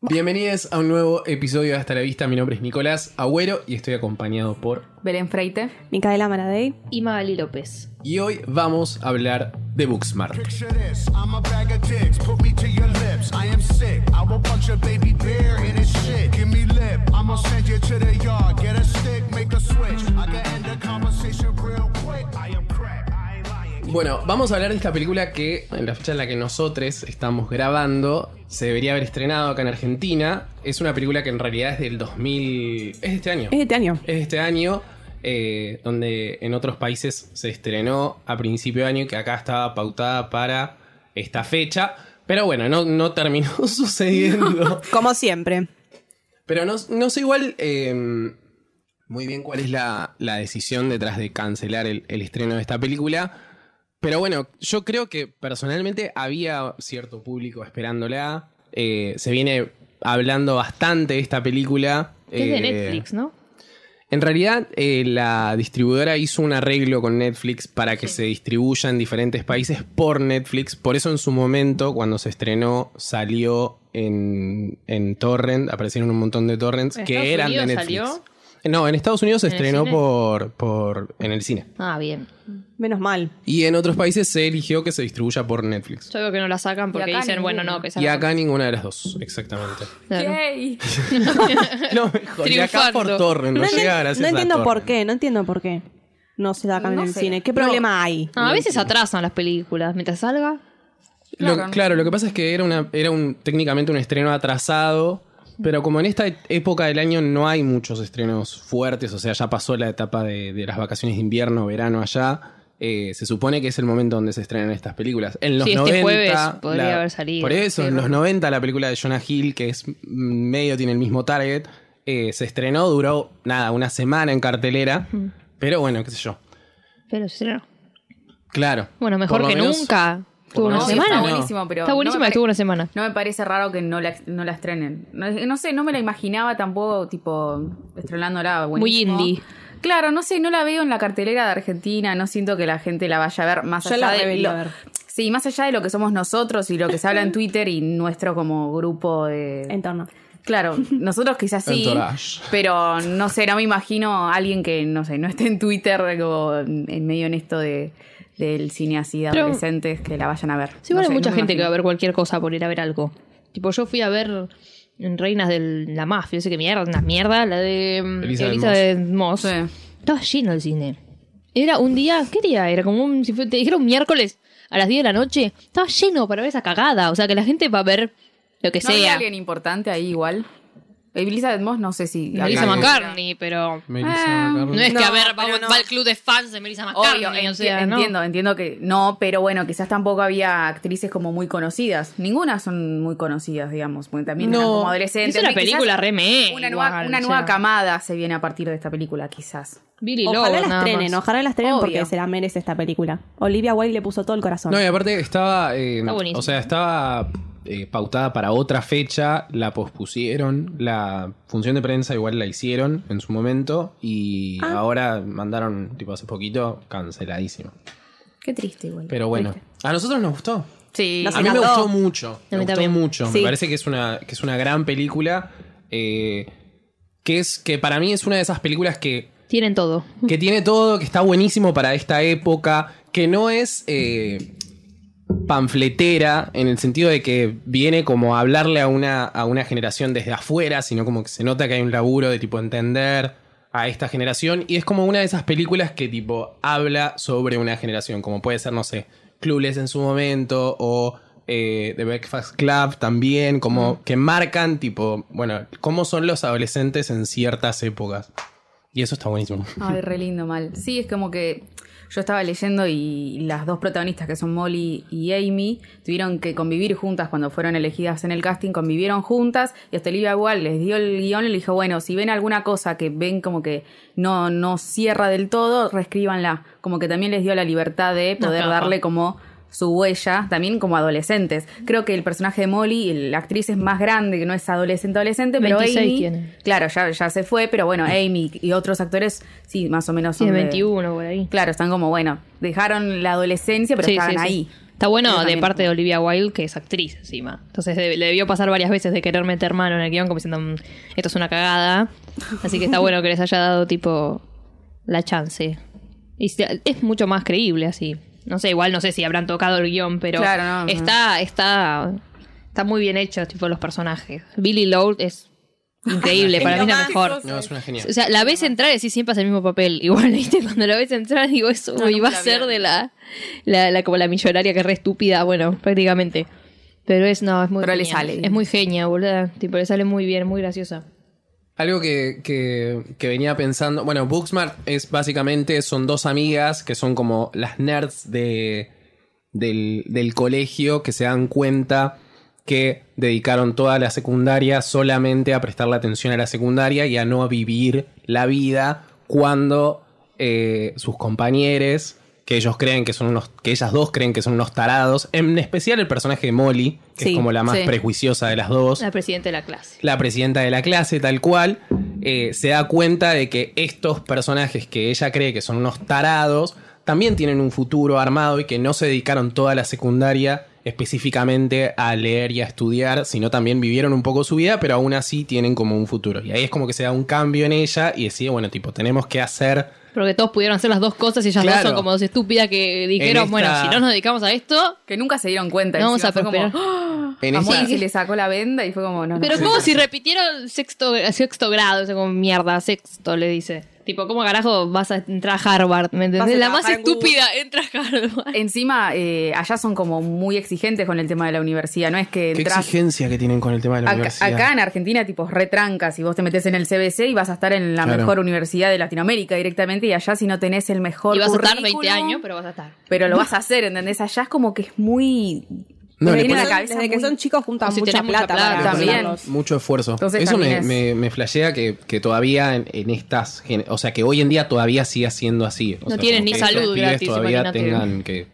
Bienvenidos a un nuevo episodio de Hasta la Vista. Mi nombre es Nicolás Agüero y estoy acompañado por. Belén Freite. Micaela Maradei. y Magali López. Y hoy vamos a hablar de Booksmart. Bueno, vamos a hablar de esta película que en la fecha en la que nosotros estamos grabando se debería haber estrenado acá en Argentina. Es una película que en realidad es del 2000. Es de este año. Es de este año. Es de este año, eh, donde en otros países se estrenó a principio de año y que acá estaba pautada para esta fecha. Pero bueno, no, no terminó sucediendo. Como siempre. Pero no, no sé igual eh, muy bien cuál es la, la decisión detrás de cancelar el, el estreno de esta película. Pero bueno, yo creo que personalmente había cierto público esperándola. Eh, se viene hablando bastante de esta película. Es de Eh, Netflix, ¿no? En realidad, eh, la distribuidora hizo un arreglo con Netflix para que se distribuya en diferentes países por Netflix. Por eso en su momento, cuando se estrenó, salió en, en torrent, aparecieron un montón de torrents ¿En que eran de Netflix. salió? No, en Estados Unidos se ¿En el estrenó cine? por, por en el cine. Ah, bien. Menos mal. Y en otros países se eligió que se distribuya por Netflix. Yo veo que no la sacan porque acá dicen, bueno, no, que Y salga. acá ninguna de las dos, exactamente. Claro. Yay. No, mejor. Y acá por torrent, no, No, llega gracias no a entiendo por qué, no entiendo por qué. No se sacan No en el sé. cine. ¿Qué No. problema hay? Ah, a veces atrasan las películas. Mientras salga, Lo- Claro. claro, lo que pasa es que era, una, era un, técnicamente un estreno atrasado, pero como en esta época del año no hay muchos estrenos fuertes, o sea, ya pasó la etapa de, de las vacaciones de invierno, verano allá, eh, se supone que es el momento donde se estrenan estas películas. En los Sí, este 90... jueves podría haber salido. Por eso, Sí, en los bueno. 90 la película de Jonah Hill, que es mm, medio tiene el mismo target, eh, se estrenó, duró, nada, una semana en cartelera, pero bueno, qué sé yo. pero se estrenó. Claro. Bueno, mejor que menos- nunca. Tuvo una semana. Está No. buenísimo, pero. Está buenísima no me que tuvo pare- una semana. No me parece raro que no la, no la estrenen. No, no sé, no me la imaginaba tampoco, tipo, estrenándola. Muy buenísimo. indie. Claro, no sé, no la veo en la cartelera de Argentina. No siento que la gente la vaya a ver más Yo allá la de. lo- ver. Sí, más allá de lo que somos nosotros y lo que se habla en Twitter y nuestro como grupo de. Entorno. Claro, nosotros quizás sí, Entourage. pero no sé, no me imagino a alguien que, no sé, no esté en Twitter como en medio en esto de, del cine así de Pero- adolescentes que la vayan a ver. Sí, igual No hay sé, mucha no me gente que va a imagino. ver cualquier cosa por ir a ver algo. Tipo, yo fui a ver en Reinas de la Mafia, no sé qué mierda, una mierda, la de mm, Elizabeth Elizabeth Moss. Sí. Estaba lleno el cine. Era un día, ¿qué día? Era como un, si fue- te dijeron miércoles a las 10 de la noche. Estaba lleno para ver esa cagada. O sea, que la gente va a ver lo que ¿No había sea. alguien importante ahí igual? Elizabeth Moss, no sé si. Melissa McCartney, pero... Melissa Ah, McCartney. No es que No, a ver, va, pero no. va al club de fans de Melissa McCartney. Obvio, o enti- sea, ¿no? entiendo, entiendo que no, pero bueno, quizás tampoco había actrices como muy conocidas. Ninguna son muy conocidas, digamos, porque también No. eran como adolescentes. Es una película re meh, Una, igual, nueva, una o nueva sea. camada se viene a partir de esta película, quizás. Billy Ojalá Lobo, la nada estrenen, más. ojalá la estrenen Obvio. porque se la merece esta película. Olivia Wilde le puso todo el corazón. No, y aparte estaba. eh, Está buenísimo. o sea, estaba eh, pautada para otra fecha, la pospusieron. La función de prensa igual la hicieron en su momento. Y Ah. ahora mandaron, tipo, hace poquito, canceladísimo. Qué triste igual. Pero bueno, a nosotros nos gustó. Sí. Nos A mí me gustó mucho. Me gustó también. mucho. Sí. Me parece que es una, que es una gran película. eh, que es que para mí es una de esas películas que Tienen todo. que tiene todo, que está buenísimo para esta época, que no es eh, panfletera en el sentido de que viene como a hablarle a una, a una generación desde afuera, sino como que se nota que hay un laburo de tipo entender a esta generación y es como una de esas películas que tipo habla sobre una generación, como puede ser, no sé, Clueless en su momento o eh, The Breakfast Club también, como que marcan tipo, bueno, cómo son los adolescentes en ciertas épocas. Y eso está buenísimo. Ay, re lindo, mal. Sí, es como que yo estaba leyendo y las dos protagonistas, que son Molly y Amy, tuvieron que convivir juntas cuando fueron elegidas en el casting, convivieron juntas y hasta Olivia igual les dio el guion y le dijo, bueno, si ven alguna cosa que ven como que no, no cierra del todo, reescríbanla. Como que también les dio la libertad de poder darle como su huella, también como adolescentes. Creo que el personaje de Molly, la actriz es más grande, que no es adolescente adolescente, pero 26 Amy, tiene. claro, ya, ya se fue, pero bueno, Amy y otros actores, sí, más o menos son de- 21 por ahí. Claro, están como, bueno, dejaron la adolescencia, pero Sí, estaban sí, ahí. Está bueno de parte de Olivia Wilde, que es actriz encima. Entonces le debió pasar varias veces de querer meter mano en el guion, como diciendo, "Mm, esto es una cagada. Así que está bueno que les haya dado, tipo, la chance. Y es mucho más creíble así. No sé, igual no sé si habrán tocado el guion, pero Claro, no, no. está, está, está muy bien hecho, tipo, los personajes. Billy Lord es increíble, para mí es la mejor. No, es una genial. O sea, la ves entrar y decís siempre hace el mismo papel. Igual, ¿viste? Cuando la ves entrar, digo, eso No, va a ser de la, la, la- como la millonaria que es re estúpida, bueno, prácticamente. Pero es, no, es muy Pero le genia. sale. Es muy genia, boludo. Tipo, le sale muy bien, muy graciosa. Algo que, que- venía pensando, bueno, Booksmart es básicamente, son dos amigas que son como las nerds de, del, del colegio que se dan cuenta que dedicaron toda la secundaria solamente a prestarle atención a la secundaria y a no vivir la vida cuando eh, sus compañeros, que ellos creen que son unos, que ellas dos creen que son unos tarados, en especial el personaje de Molly, que Sí, es como la más sí. prejuiciosa de las dos La presidenta de la clase. la presidenta de la clase, tal cual, eh, se da cuenta de que estos personajes que ella cree que son unos tarados, también tienen un futuro armado y que no se dedicaron toda la secundaria específicamente a leer y a estudiar, sino también vivieron un poco su vida, pero aún así tienen como un futuro. Y ahí es como que se da un cambio en ella y decide, bueno, tipo, tenemos que hacer... Porque todos pudieron hacer las dos cosas y ellas dos son como dos estúpidas que dijeron, En bueno, esta- si no nos dedicamos a esto, Que nunca se dieron cuenta. no vamos a como. ¡Ah! En a esa- Molly se le sacó la venda y fue como, no, no. Pero como si repitieron sexto, sexto grado, o sea, como mierda, sexto le dice. Tipo, ¿cómo carajo vas a entrar a Harvard? ¿Me entendés? La más en estúpida entra a Harvard. Encima, eh, allá son como muy exigentes con el tema de la universidad. No es que ¿Qué entras. exigencia que tienen con el tema de la Acá, universidad? acá en Argentina, tipo, retrancas y vos te metes en el CBC y vas a estar en la Claro. mejor universidad de Latinoamérica directamente. Y allá, si no tenés el mejor Y vas a estar currículum, 20 años, pero vas a estar. pero lo vas a hacer, ¿entendés? Allá es como que es muy. No, me viene a la cabeza Desde que son chicos juntan si mucha plata, también. Mucho esfuerzo. Entonces Eso me, es- me, me flashea que, que todavía en, en estas. O sea, que hoy en día todavía sigue siendo así. O No sea, tienen ni salud gratis, todavía imagínate. tengan que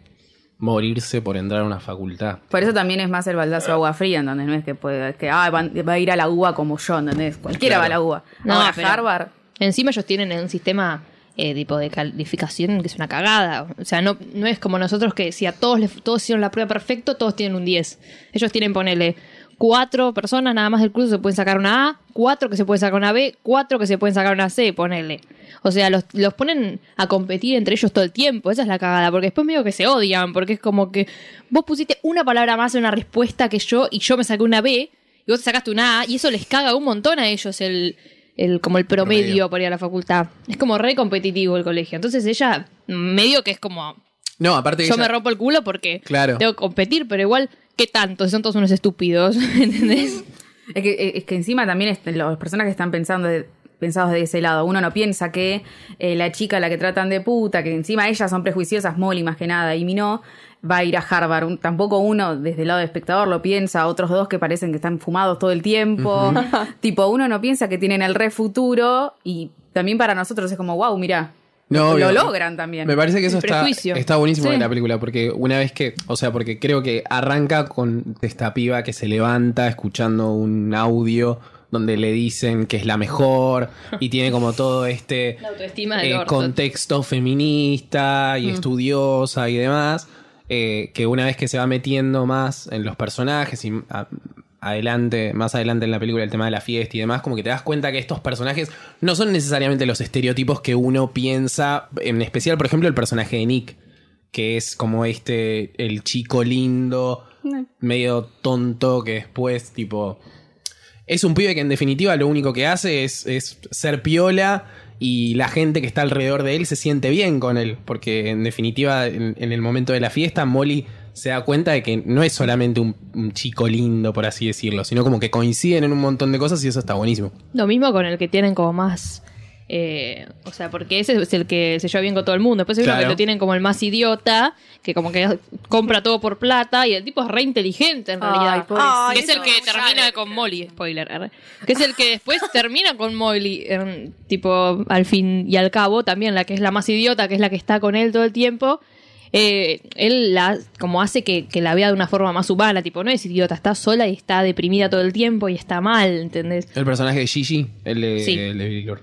morirse por entrar a una facultad. Por eso también es más el baldazo de agua fría, ¿entendés? No es que, puede, que ah, va a ir a la UBA como yo, ¿entendés? Cualquiera Claro. va a la UBA. No, Ahora, pero- Harvard. Encima ellos tienen un sistema eh, tipo de calificación que es una cagada. O sea, no, no es como nosotros que si a todos les, todos hicieron la prueba perfecto, todos tienen un 10. Ellos tienen, ponele, cuatro personas nada más del curso se pueden sacar una A, cuatro que se pueden sacar una B, cuatro que se pueden sacar una C, ponele. O sea, los, los ponen a competir entre ellos todo el tiempo. Esa es la cagada. Porque después medio que se odian. Porque es como que vos pusiste una palabra más en una respuesta que yo y yo me saqué una B y vos te sacaste una A y eso les caga un montón a ellos el, el como el promedio, Promedio. por ir a la facultad. Es como re competitivo el colegio. Entonces ella medio que es como No, aparte yo ella- me rompo el culo porque Claro. tengo que competir, pero igual, ¿qué tanto? Si son todos unos estúpidos, ¿entendés? Es que, es que encima también est- los personas que están pensando de- pensados de ese lado. Uno no piensa que eh, la chica a la que tratan de puta, que encima ellas son prejuiciosas, Molly más que nada, y mi no, va a ir a Harvard. Un- tampoco uno, desde el lado de espectador, lo piensa. Otros dos que parecen que están fumados todo el tiempo. tipo, uno no piensa que tienen el re futuro y también para nosotros es como, wow, mira. No, lo obvio. logran también. Me parece que eso está, está buenísimo Sí. de la película, porque una vez que, o sea, porque creo que arranca con esta piba que se levanta escuchando un audio donde le dicen que es la mejor y tiene como todo este La autoestima del eh, contexto feminista y estudiosa y demás, eh, que una vez que se va metiendo más en los personajes y a- adelante, más adelante en la película el tema de la fiesta y demás, como que te das cuenta que estos personajes no son necesariamente los estereotipos que uno piensa, en especial, por ejemplo, el personaje de Nick, que es como este, el chico lindo, medio tonto, que después, tipo, es un pibe que en definitiva lo único que hace es, es ser piola y la gente que está alrededor de él se siente bien con él, porque en definitiva en, el momento de la fiesta Molly se da cuenta de que no es solamente un, un chico lindo, por así decirlo, sino como que coinciden en un montón de cosas y eso está buenísimo. Lo mismo con el que tienen como más Eh, o sea, porque ese es el que se lleva bien con todo el mundo. Después uno Claro. que lo tienen como el más idiota, que como que compra todo por plata, y el tipo es re inteligente en Ay, realidad. pobrecito. que es el que termina con Molly, spoiler, arre. que es el que después termina con Molly, en- tipo, al fin y al cabo, también la que es la más idiota, que es la que está con él todo el tiempo. eh, él la como hace que, que la vea de una forma más humana, tipo, no es idiota, está sola y está deprimida todo el tiempo y está mal, ¿entendés? El personaje de Gigi, el de, Sí. el de Billy Lord.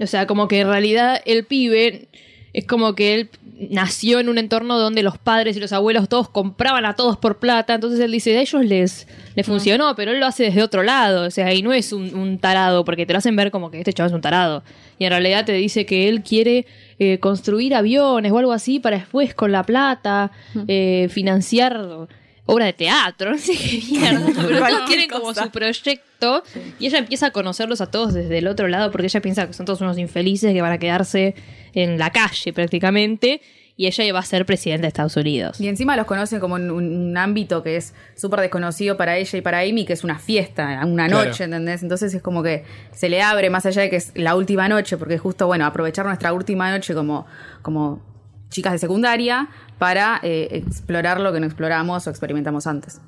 O sea, como que en realidad el pibe es como que él nació en un entorno donde los padres y los abuelos todos compraban a todos por plata, entonces él dice, a ellos les, les funcionó, pero él lo hace desde otro lado, o sea, y no es un, un tarado, porque te lo hacen ver como que este chaval es un tarado, y en realidad te dice que él quiere eh, construir aviones o algo así para después con la plata eh, financiar obra de teatro, no sé qué mierda, pero todos tienen como su proyecto y ella empieza a conocerlos a todos desde el otro lado porque ella piensa que son todos unos infelices que van a quedarse en la calle prácticamente y ella va a ser presidenta de Estados Unidos. Y encima los conocen como en un, un ámbito que es súper desconocido para ella y para Amy, que es una fiesta, una Claro. noche, ¿entendés? Entonces es como que se le abre más allá de que es la última noche, porque es justo, bueno, aprovechar nuestra última noche como, como chicas de secundaria para eh, explorar lo que no exploramos o experimentamos antes.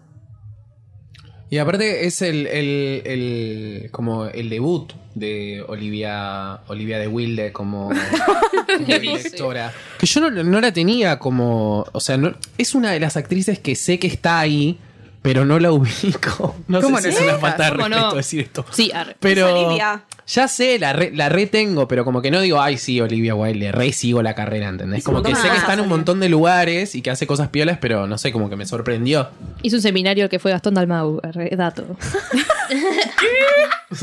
Y aparte es el, el, el- como el debut de Olivia Olivia de Wilde como, como directora. Que yo no, no la tenía como. O sea, no, es una de las actrices que sé que está ahí, pero no la ubico. No ¿Cómo sé si es una falta de ¿Cómo respeto no? decir esto. Sí, arre. Pero Es Olivia. Ya sé, la, re- la retengo, pero como que no digo, ay, sí, Olivia Wilde, re sigo la carrera, ¿entendés? Como que sé que está en un montón de lugares y que hace cosas piolas, pero no sé, como que me sorprendió. Hizo un seminario que fue Gastón Dalmau, arre, dato.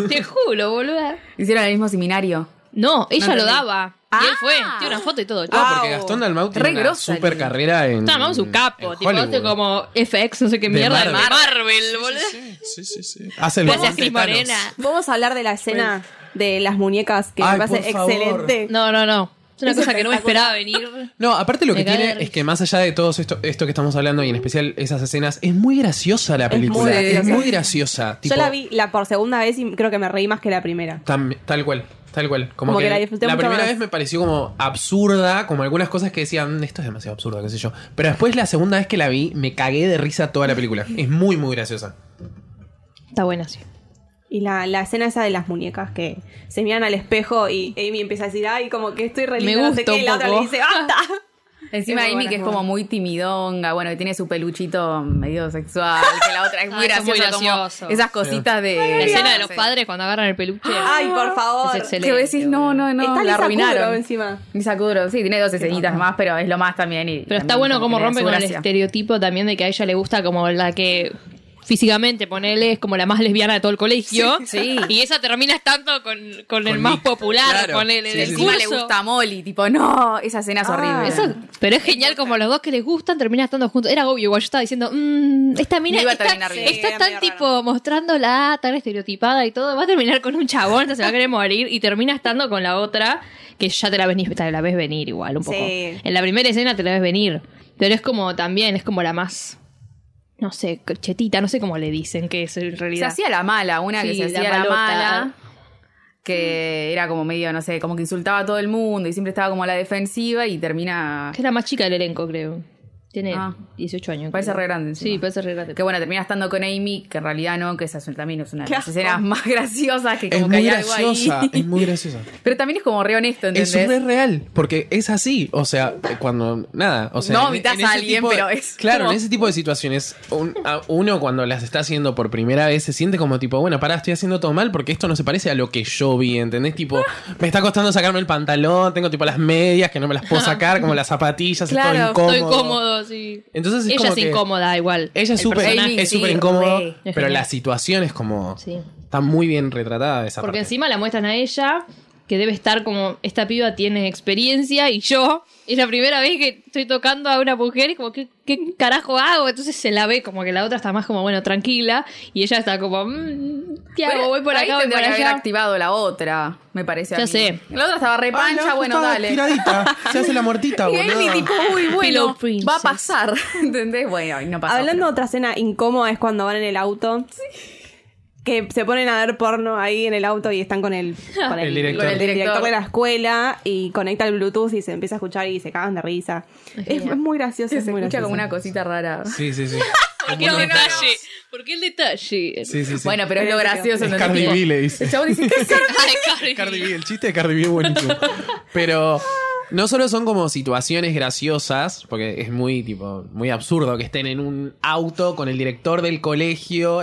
Te juro, boluda. Hicieron el mismo seminario. No, ella No lo daba. Y él fue, tiene una foto y todo. Ah, porque. Gastón Dalmau tiene Re una grosa, super carrera en. Está, vamos un capo, en tipo, hace como FX, no sé qué De mierda, de Marvel. Marvel, boludo. Sí, sí, sí. Hace el Gracias, Cris. Morena. Vamos a hablar de la escena de las muñecas, que Ay, me parece por favor. excelente. No, no, no. Es una Es cosa que no me esperaba venir. No, aparte lo que Me tiene es que más allá de todo esto, esto que estamos hablando y en especial esas escenas, es muy graciosa la película. muy Es muy graciosa. tipo, Yo la vi la por segunda vez y creo que me reí más que la primera. tam- tal cual, tal cual. Como, Como que, que la disfruté mucho primera más. vez me pareció como absurda, como algunas cosas que decían, "Mm, esto es demasiado absurdo, qué sé yo. Pero después la segunda vez que la vi, me cagué de risa toda la película. Es muy, muy graciosa. Está buena, sí. Y la, la escena esa de las muñecas que se miran al espejo y Amy empieza a decir, ay, como que estoy re Me linda, no sé gusta qué", un y la otra le dice, ¡basta! Encima Amy, que es como muy timidonga, bueno, que tiene su peluchito medio sexual, que la otra es muy Ah, graciosa, muy como gracioso. esas cositas de... La escena de los padres cuando agarran el peluche. Ay, por favor. Es excelente. Que vos decís, no, no, no, Está la arruinaron. Encima. Lisa Kudrow, sí, tiene dos escenitas más, pero es lo más también. Y Pero está bueno como rompe con el estereotipo también de que a ella le gusta como la que físicamente, ponele, es como la más lesbiana de todo el colegio. Sí. Y esa termina estando con, con el más Nick. popular, Claro. ponele, Sí, del curso. le gusta a Molly, tipo, no, esa escena es Ah, horrible. Eso- pero es genial como los dos que les gustan terminan estando juntos. Era obvio, igual yo estaba diciendo, mmm, esta mina No iba a está, está tan tipo mostrándola tan estereotipada y todo, va a terminar con un chabón, entonces se va a querer morir y termina estando con la otra que ya te la ves, ni- te la ves venir igual un poco. Sí. En la primera escena te la ves venir, pero es como también, es como la más, no sé, chetita, no sé cómo le dicen que es en Se realidad. hacía la mala, una que se hacía la, mala, que era como medio, no sé, como que insultaba a todo el mundo y siempre estaba como a la defensiva y termina... Que es la más chica del elenco, creo. Tiene Ah. 18 años. Parece creo. re grande encima. Sí, parece re grande. Que bueno, termina estando con Amy, que en realidad no, que esa es- también es una de las escenas más graciosas, que Es como que muy hay algo graciosa, ahí. es muy graciosa. Pero también es como re honesto, ¿entendés? Es re real, porque es así. O sea, cuando. Nada. O sea, No en- vomitas a alguien, de- pero es Claro, como- en ese tipo de situaciones, un- a- uno cuando las está haciendo por primera vez se siente como tipo, bueno, pará, estoy haciendo todo mal porque esto no se parece a lo que yo vi, ¿entendés? Tipo, me está costando sacarme el pantalón, tengo tipo las medias que no me las puedo sacar, como las zapatillas, Claro, es todo incómodo. Estoy Entonces es Ella como es que- incómoda igual. Ella es súper es sí, incómodo, re. Pero la situación es como. Sí. Está muy bien retratada esa Porque parte. encima la muestran a ella, que debe estar como, esta piba tiene experiencia y yo, es la primera vez que estoy tocando a una mujer y como, ¿qué, qué carajo hago? Entonces se la ve como que la otra está más como, bueno, tranquila y ella está como, mm, ¿qué hago? Voy por acá, voy por que haber allá. activado la otra, me parece. a Ya mí. sé. La otra estaba re Ah, pancha, la bueno, dale. tiradita. Se hace la muertita, Y boludo. Tipo, uy, bueno, va a pasar, ¿entendés? Bueno, y no pasó. Hablando de otra escena incómoda es cuando van en el auto. Que se ponen a ver porno ahí en el auto y están con el, con El director. con el de la escuela y conecta el Bluetooth y se empieza a escuchar y se cagan de risa. Es, muy gracioso, Se muy escucha gracioso. como una cosita rara. Sí, sí, sí. ¿Por qué el detalle? ¿Por qué el detalle? Sí, sí, sí. Bueno, pero es lo gracioso. Cardi B, le dice. El chabón dice, ¿qué es Cardi Ay, Cardi. Cardi B, el chiste de Cardi B es buenísimo. Pero no solo son como situaciones graciosas, porque es muy tipo muy absurdo que estén en un auto con el director del colegio.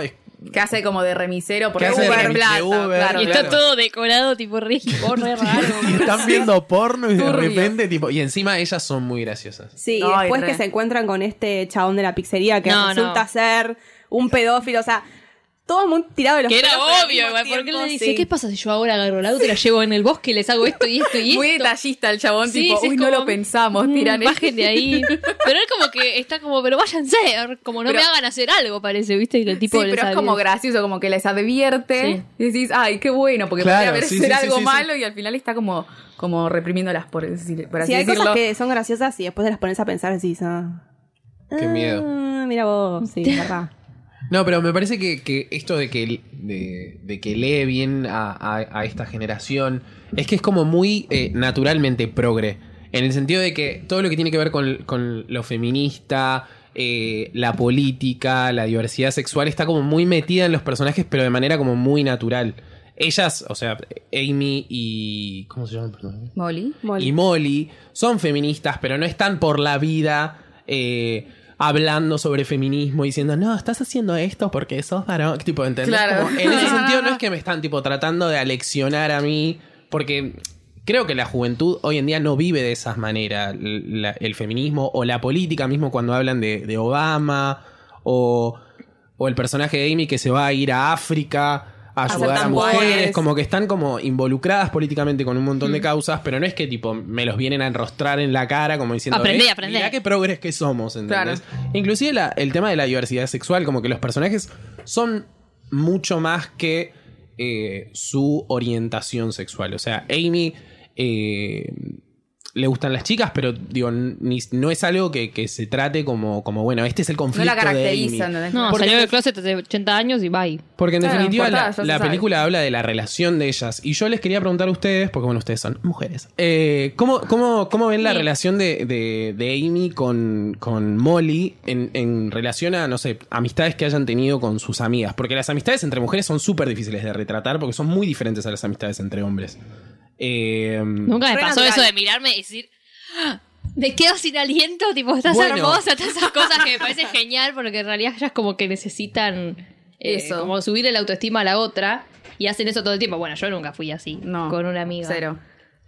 Que hace como de remisero porque Que hace de Uber remis- plata, de Uber, claro. Y está claro. todo decorado, tipo re, re raro. y están viendo porno y de Turbio. repente tipo y encima ellas son muy graciosas. Sí, y después que se encuentran con este chabón de la pizzería que No, resulta no. ser un pedófilo, o sea, todo muy tirado de los Que era obvio, mismo igual. ¿Por qué tiempo, le dice, sí. qué pasa si yo ahora agarro el auto y la llevo en el bosque y les hago esto y esto y esto? Muy detallista el chabón, Sí, tipo, sí, uy, no como, lo pensamos, mm, tiran Bajen de ahí. Pero es como que está como, pero váyanse, como no Pero- me hagan hacer algo, parece, ¿viste? Que el tipo sí, pero es como gracioso, como que les advierte. Y decís, ay, qué bueno, porque Claro, podría haber sí, ser algo sí, sí. malo y al final está como, como reprimiéndolas, por, decir- por así Sí, hay decirlo. cosas que son graciosas y después te las pones a pensar y decís, ah, Qué miedo. ah, mira vos, sí, verdad. No, pero me parece que, que esto de que, de, de que lee bien a, a- a esta generación es que es como muy eh, naturalmente progre. En el sentido de que todo lo que tiene que ver con, con lo feminista, eh, la política, la diversidad sexual, está como muy metida en los personajes, pero de manera como muy natural. Ellas, o sea, Amy y. ¿Cómo se llama el personaje? Molly. Molly. y Molly son feministas, pero no están por la vida eh, hablando sobre feminismo diciendo, no, estás haciendo esto porque sos varón. Tipo, ¿entendés? Claro. Como, en ese sentido no es que me están tipo tratando de aleccionar a mí, porque creo que la juventud hoy en día no vive de esas maneras. La- el feminismo o la política mismo cuando hablan de, de Obama o, o el personaje de Amy que se va a ir a África a ayudar a mujeres, como que están como involucradas políticamente con un montón de causas, pero no es que tipo me los vienen a enrostrar en la cara como diciendo, Aprendé, "Eh, aprendé". mirá qué progres que somos, ¿entendés? Inclusive la- el tema de la diversidad sexual, como que los personajes son mucho más que eh, su orientación sexual. O sea, Amy eh, le gustan las chicas, pero digo, ni- no es algo que, que se trate como, como, bueno, este es el No conflicto la de caracteriza, Amy. ¿entendés? No, Porque- salió del closet hace 80 años y bye. Porque en Claro, definitiva no la, la película habla de la relación de ellas. Y yo les quería preguntar a ustedes, porque bueno, ustedes son mujeres. eh, ¿cómo, cómo, cómo ven la Sí. relación de, de- de Amy con, con Molly en, en relación a, no sé, amistades que hayan tenido con sus amigas? Porque las amistades entre mujeres son súper difíciles de retratar porque son muy diferentes a las amistades entre hombres. Eh, Nunca me pasó natural. eso de mirarme y decir, "Ah, me quedo sin aliento, tipo, estás Bueno. hermosa, todas esas cosas que me parece genial porque en realidad ellas como que necesitan eh, Eso. como subirle la autoestima a la otra y hacen eso todo el tiempo. Bueno, yo nunca fui así No. con una amiga. Cero.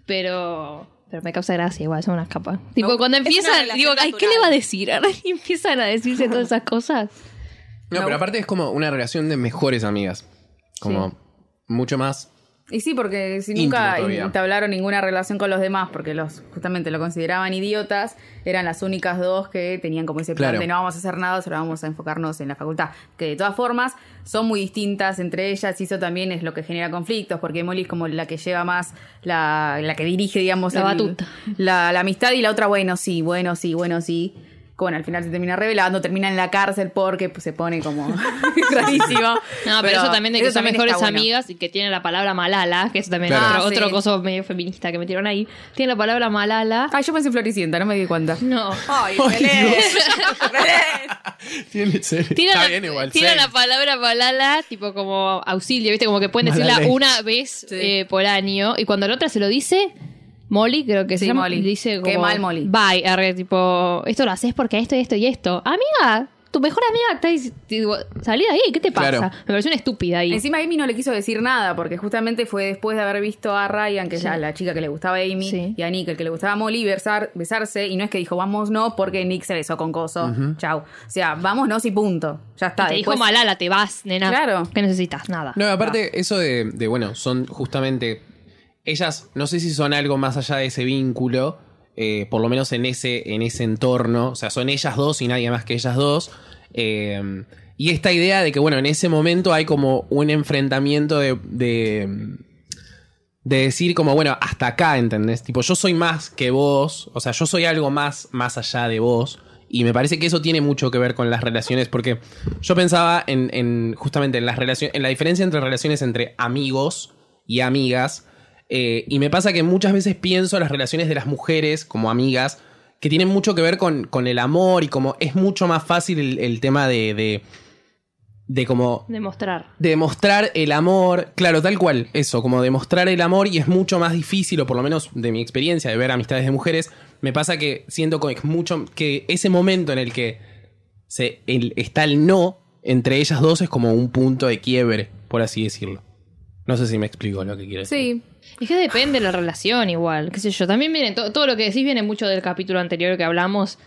Pero pero me causa gracia igual, son unas capas. Tipo, No, cuando empiezan, digo, ay, ¿qué le va a decir? Y empiezan a decirse todas esas cosas. no, pero aparte es como una relación de mejores amigas. Como mucho más. Y sí, porque si nunca entablaron ninguna relación con los demás, porque los justamente lo consideraban idiotas, eran las únicas dos que tenían como ese plan Claro. de no vamos a hacer nada, solo vamos a enfocarnos en la facultad. Que de todas formas son muy distintas entre ellas y eso también es lo que genera conflictos, porque Molly es como la que lleva más, la, la que dirige, digamos, La el- batuta. La, la amistad y la otra, bueno, sí, bueno, sí, bueno, sí. Bueno, al final se termina revelando, termina en la cárcel porque pues, se pone como rarísimo. No, pero, eso también de que eso son mejores bueno. amigas y que tienen la palabra malala, que eso también Claro. es Ah, otro, otro sí. coso medio feminista que metieron ahí. Tienen la palabra malala. Ay, yo pensé en Floricienta, no me di cuenta. No. Ay. Tiene Está la, bien igual. serio. la palabra malala tipo como auxilio, ¿viste? Como que pueden decirla una vez Sí. eh, por año y cuando la otra se lo dice, Molly creo que se Sí, llama, Molly. dice como... Qué mal, Molly. Bye, arre, tipo, esto lo haces porque esto y esto y esto. Amiga, tu mejor amiga está digo, salí de ahí, ¿qué te pasa? Claro. Me pareció una estúpida ahí. Encima Amy no le quiso decir nada, porque justamente fue después de haber visto a Ryan, que es Sí. la, la chica que le gustaba a Amy, Sí. y a Nick, el que le gustaba a Molly, besar, besarse, y no es que dijo, vamos no, porque Nick se besó con Coso. Chau. O sea, vámonos y punto. Ya está. Y te Después- dijo malala, te vas, nena. Claro. ¿Qué necesitas? Nada. No, aparte, eso de, de, bueno, son justamente. Ellas, no sé si son algo más allá de ese vínculo, eh, por lo menos en ese, en ese entorno. O sea, son ellas dos y nadie más que ellas dos. eh, y esta idea de que, bueno, en ese momento hay como un enfrentamiento de. de de decir como, bueno, hasta acá, ¿entendés? Tipo, yo soy más que vos, o sea, yo soy algo más, más allá de vos, Y me parece que eso tiene mucho que ver con las relaciones, porque yo pensaba en, en justamente en las relaciones, en la diferencia entre relaciones entre amigos y amigas. Eh, y me pasa que muchas veces pienso en las relaciones de las mujeres como amigas, que tienen mucho que ver con, con el amor y como es mucho más fácil el, el tema de, de, de como Demostrar. demostrar el amor, claro, tal cual, eso, como demostrar el amor y es mucho más difícil, o por lo menos de mi experiencia de ver amistades de mujeres, me pasa que siento que es mucho, que ese momento en el que se, el- está el no entre ellas dos es como un punto de quiebre, por así decirlo. No sé si me explico lo que quiero decir. Sí. Es que depende de la relación igual, qué sé yo. También viene, to- todo lo que decís viene mucho del capítulo anterior que hablamos,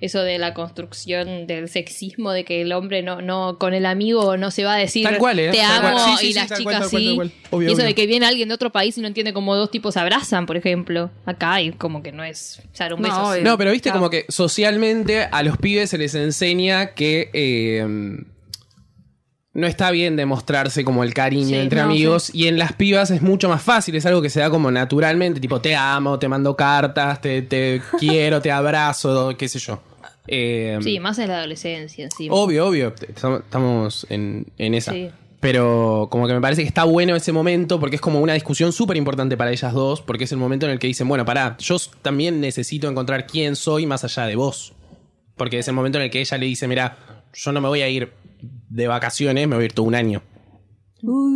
eso de la construcción del sexismo, de que el hombre no, no con el amigo no se va a decir Tal cual, ¿eh? te Tal amo cual. Sí, sí, y sí, las chicas sí. tal cual. Obvio, y eso obvio. de que viene alguien de otro país y no entiende cómo dos tipos se abrazan, por ejemplo. Acá hay como que no es, o sea, un No, beso. obvio. No, pero viste como que socialmente a los pibes se les enseña que eh, no está bien demostrarse como el cariño Sí, entre no, amigos y en las pibas es mucho más fácil, es algo que se da como naturalmente, tipo te amo, te mando cartas, te, te quiero, te abrazo, qué sé yo. Eh, Sí, más en la adolescencia encima. Obvio, obvio, estamos en, en esa. Sí. Pero como que me parece que está bueno ese momento porque es como una discusión súper importante para ellas dos, porque es el momento en el que dicen, bueno, pará, yo también necesito encontrar quién soy más allá de vos. Porque es el momento en el que ella le dice, mira, yo no me voy a ir de vacaciones, me voy a ir todo un año.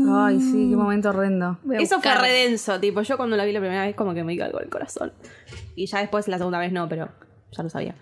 Ay, sí, qué momento horrendo. A Eso fue redenso, tipo, yo cuando la vi la primera vez como que me dio algo el corazón. Y ya después la segunda vez no, pero ya lo sabía.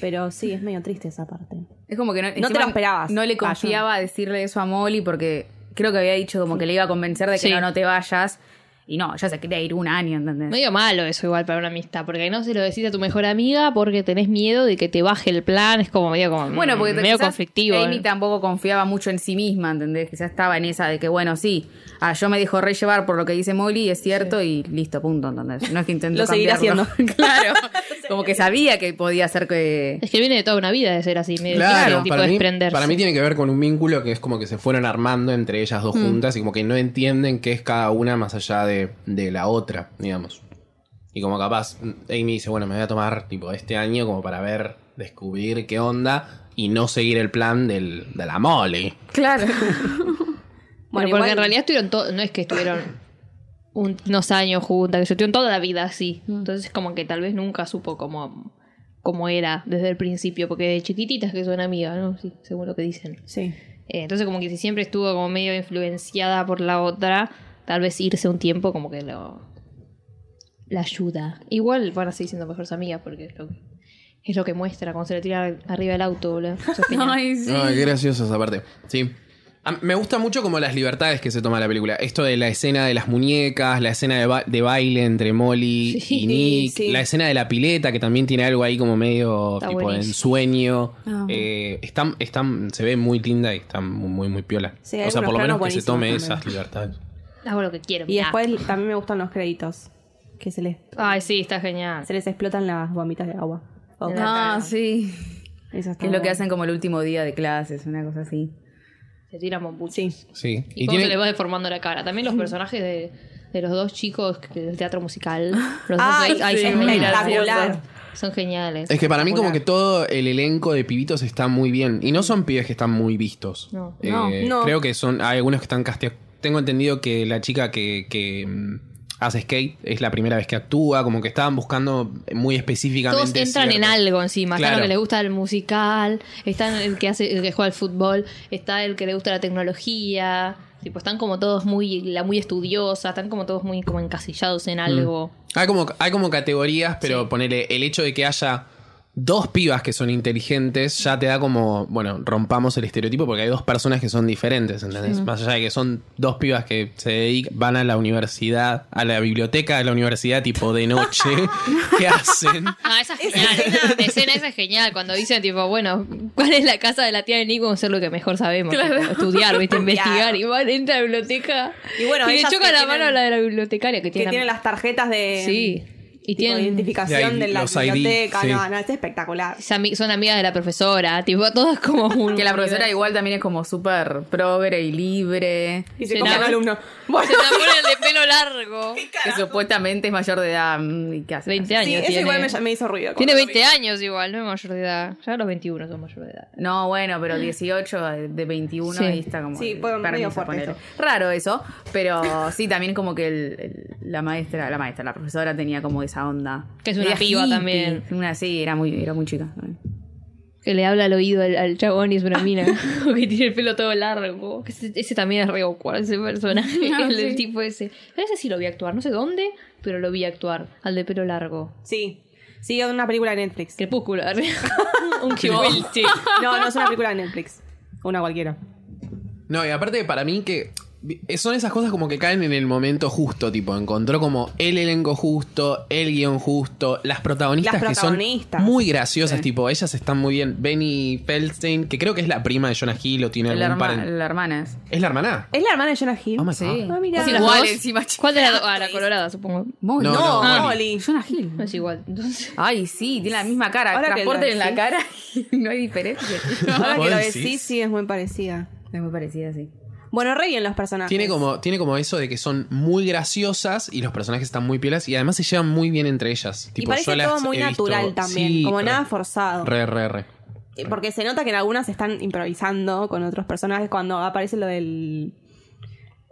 Pero sí, es medio triste esa parte. Es como que no, te encima lo esperabas. No le Ah, confiaba decirle eso a Molly porque creo que había dicho como que le iba a convencer de que Sí. no, no te vayas. Y no, ya se quería ir un año, ¿entendés? Medio malo eso igual para una amistad, porque no se lo decís a tu mejor amiga porque tenés miedo de que te baje el plan, es como medio como Bueno, porque mm, medio conflictivo. Amy tampoco confiaba mucho en sí misma, ¿entendés? Quizás estaba en esa de que, bueno, sí, ah, yo me dijo re llevar por lo que dice Molly, es cierto, y listo, punto, ¿entendés? No es que intentó Lo seguirá cambiarlo. claro. Como que sabía que podía ser que... Es que viene de toda una vida de ser así, medio Claro, tipo para de mí, desprenderse. para mí tiene que ver con un vínculo que es como que se fueron armando entre ellas dos juntas y como que no entienden qué es cada una más allá de, de la otra, digamos. Y como capaz, Amy dice, bueno, me voy a tomar tipo este año como para ver, descubrir qué onda y no seguir el plan del, de la Molly. Claro. Bueno, Bueno, porque igual- en realidad estuvieron todo, no es que estuvieron un- unos años juntas, que estuvieron toda la vida así. Mm. Entonces como que tal vez nunca supo cómo, cómo era desde el principio, porque de chiquititas que son amigas, ¿no? Sí, según lo que dicen. Sí. Eh, entonces como que si siempre estuvo como medio influenciada por la otra, tal vez irse un tiempo como que lo la ayuda. Igual van a seguir siendo mejores amigas porque es lo que, es lo que muestra cuando se le tira arriba del auto, boludo. Ay, sí. Ay, qué gracioso esa parte. Sí. A- Me gusta mucho como las libertades que se toma la película. Esto de la escena de las muñecas, la escena de, ba- de baile entre Molly Sí, y Nick, sí. la escena de la pileta que también tiene algo ahí como medio Está tipo de ensueño. Ah. Eh, están, están, se ve muy linda y está muy, muy, piola. Sí, o sea, por lo menos que se tome esas libertades. Hago lo que quiero. Y mirá. después también me gustan los créditos. Que se les, Ay, sí, está genial. se les explotan las bombitas de agua. O Ah, sí. Eso está Que es lo que hacen como el último día de clases, una cosa así. Se tira bombuchas. Sí. Sí. Y, cómo se tiene, le va deformando la cara. También los personajes de, de los dos chicos que- del teatro musical. Los dos Ay, ahí- ahí sí, son, muy espectacular. graciosos. Son geniales. es que para mí como que todo el elenco de pibitos está muy bien. Y no son pibes que están muy vistos. No. Eh, No, no. Creo que son. Hay algunos que están casteados. Tengo entendido que la chica que, que, mm, hace skate es la primera vez que actúa. Como que estaban buscando muy específicamente. Todos entran en algo encima. Está Claro. el que le gusta el musical, está el que hace, el que juega al fútbol, está el que le gusta la tecnología. Tipo, están como todos muy, la muy estudiosa, están como todos muy como encasillados en algo. Hay como, hay como categorías, pero Sí. ponele el hecho de que haya dos pibas que son inteligentes ya te da como, bueno, rompamos el estereotipo porque hay dos personas que son diferentes, ¿entendés? Más allá de que son dos pibas que se dedican, van a la universidad, a la biblioteca de la universidad tipo de noche, ¿qué hacen? Ah, esa es genial. La escena esa es genial. Cuando dicen, tipo, bueno, ¿cuál es la casa de la tía de Nico? Vamos a hacer lo que mejor sabemos. tipo, estudiar, ¿viste? Investigar. Y van, entra a la biblioteca. Y bueno, y le choca que la tienen- mano a la de la bibliotecaria que Que tiene. tiene las tarjetas de. Sí. Y tipo, de tienen. identificación De de, la los ID, biblioteca. sí. No, no, es espectacular. es ami- Son amigas de la profesora, tipo, todas como un. Que la profesora igual también es como súper progre y libre. Y se Se un alumno. Bueno, Se la ponen de pelo largo. Que supuestamente es mayor de edad. mm, ¿y qué hace? 20 Sí, años eso tiene. igual me, me hizo ruido. Tiene cuando 20 años igual, no es mayor de edad. Ya a los 21 son mayor de edad. No, bueno, pero 18 de de 21 Sí. ahí está como. Sí, fue medio fuerte eso. Raro eso, pero sí, también como que el- el- la maestra, la maestra, la profesora tenía como esa onda. Que es una piba hippie. también. Una, sí, era muy, era muy chica. Que le habla al oído al, al chabón y es una mina. o que tiene el pelo todo largo. Ese, ese también es re awkward, ese personaje. El, del sí. tipo ese. Pero ese sí lo vi actuar, no sé dónde, pero lo vi actuar. Al de pelo largo. Sí. Sí, es una película de Netflix. Crepúsculo. Un. No, no es una película de Netflix. Una cualquiera. No, y aparte para mí que son esas cosas como que caen en el momento justo, tipo, encontró como el elenco justo, el guion justo, las protagonistas, Las que protagonistas. son muy graciosas, Sí. tipo, ellas están muy bien. Benny Feldstein, que creo que es la prima de Jonah Hill o tiene La, algún herma- paren- la hermana es. ¿Es la hermana? ¿Es la hermana de Jonah Hill? Oh my Sí. God. Ah, mira. Es ¿Las igual dos? encima, chica. ¿Cuál de las dos? Ah, la colorada, supongo. Muy No, no, no, No, Molly. Jonah Hill. No es igual. Entonces. Ay, sí, tiene la misma cara. Ahora que Transporte en la cara y no hay diferencia. Ahora que ¿Vos lo decís? decís, sí, es muy parecida. es muy parecida, sí. Bueno, re bien los personajes. Tiene como, tiene como eso de que son muy graciosas y los personajes están muy pielas y además se llevan muy bien entre ellas. Y parece yo todo muy visto- natural también. Sí, como re- nada forzado. Re, re, re. Eh, Porque se nota que en algunas están improvisando con otros personajes cuando aparece lo del.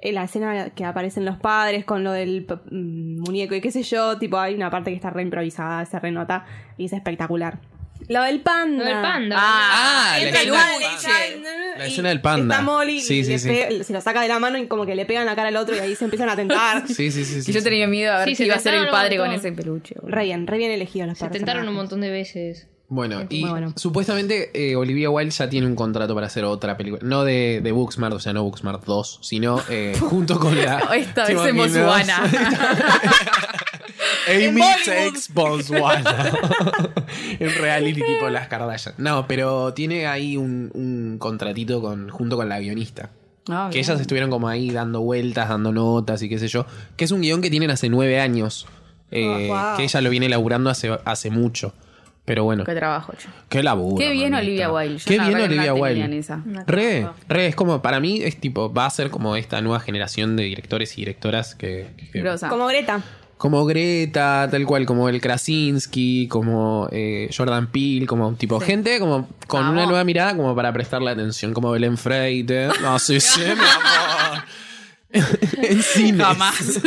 En la escena que aparecen los padres con lo del mm, muñeco y qué sé yo, tipo hay una parte que está re improvisada, se renota y es espectacular. Lo del panda. Lo del panda. Ah, El la escena. La escena del panda. Está Molly Sí, y sí, sí. se lo saca de la mano y como que le pegan la cara al otro y ahí se empiezan a tentar. Sí, sí, sí. yo sí. tenía miedo a ver se iba a ser el padre con ese peluche. boludo. Re bien, re bien elegidos los Se tentaron un montón de veces. Bueno, y bueno. supuestamente eh, Olivia Wilde ya tiene un contrato para hacer otra película. No de, de Booksmart, o sea, no Booksmart 2, sino eh, junto con la. Esta ¿Te vez en? Botswana. Amy takes Botswana. en reality tipo las Kardashian. No, pero tiene ahí un, un contratito con, junto con la guionista. Ah, que bien. ellas estuvieron como ahí dando vueltas, dando notas y qué sé yo. Que es un guion que tienen hace nueve años. eh, Oh, wow. Que ella lo viene elaborando hace, hace mucho. Pero bueno, Qué trabajo, che. qué laburo. Qué bien. Olivia Wilde. Yo Qué bien Olivia Wilde. Re, re, es como, para mí es tipo, va a ser como esta nueva generación de directores y directoras que... que-. Como Greta. Como Greta, tal cual, como el Krasinski, como eh, Jordan Peele, como tipo gente como con Vamos. una nueva mirada como para prestarle atención, como Belén Freite. No, sí, sí, mi amor. en cine. Jamás.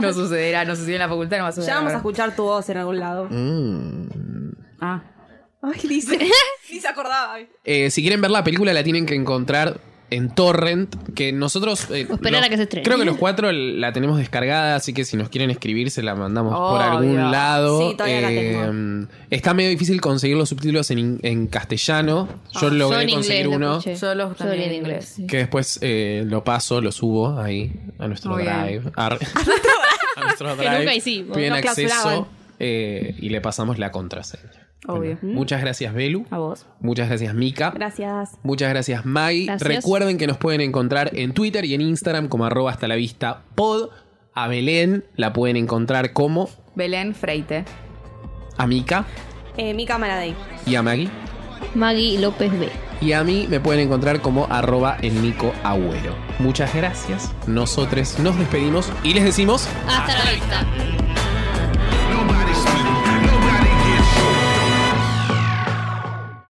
no sucederá, no sucedió en la facultad, no va a suceder. Ya vamos a escuchar tu voz en algún lado. Mm. Ah. Ay, dice. Ni se acordaba. Eh, si quieren ver la película la tienen que encontrar en Torrent, que nosotros... eh, O esperar los- a que se estrene. Creo que los cuatro la tenemos descargada, así que si nos quieren escribir se la mandamos por algún lado. Sí, todavía la Eh, Está medio difícil conseguir los subtítulos en, en castellano. Yo logré Yo en conseguir inglés uno. escuché. Yo los Yo también leí en inglés. sí. Que después eh, lo paso, lo subo ahí a nuestro Muy bien. drive. A nuestro Que drive. nunca hicimos. Clausuraban. acceso eh, y le pasamos la contraseña. Obvio. Bueno, muchas gracias, Belu. A vos. Muchas gracias, Mika. Gracias. Muchas gracias, Maggie. Gracias. Recuerden que nos pueden encontrar en Twitter y en Instagram como arroba hasta la vista pod. A Belén la pueden encontrar como Belén Freite. a Mika Eh, mi cámara de ahí. y a Maggie. Maggie López B. Y a mí me pueden encontrar como arroba el Nico Agüero. Muchas gracias. Nosotros nos despedimos y les decimos... Hasta la vista.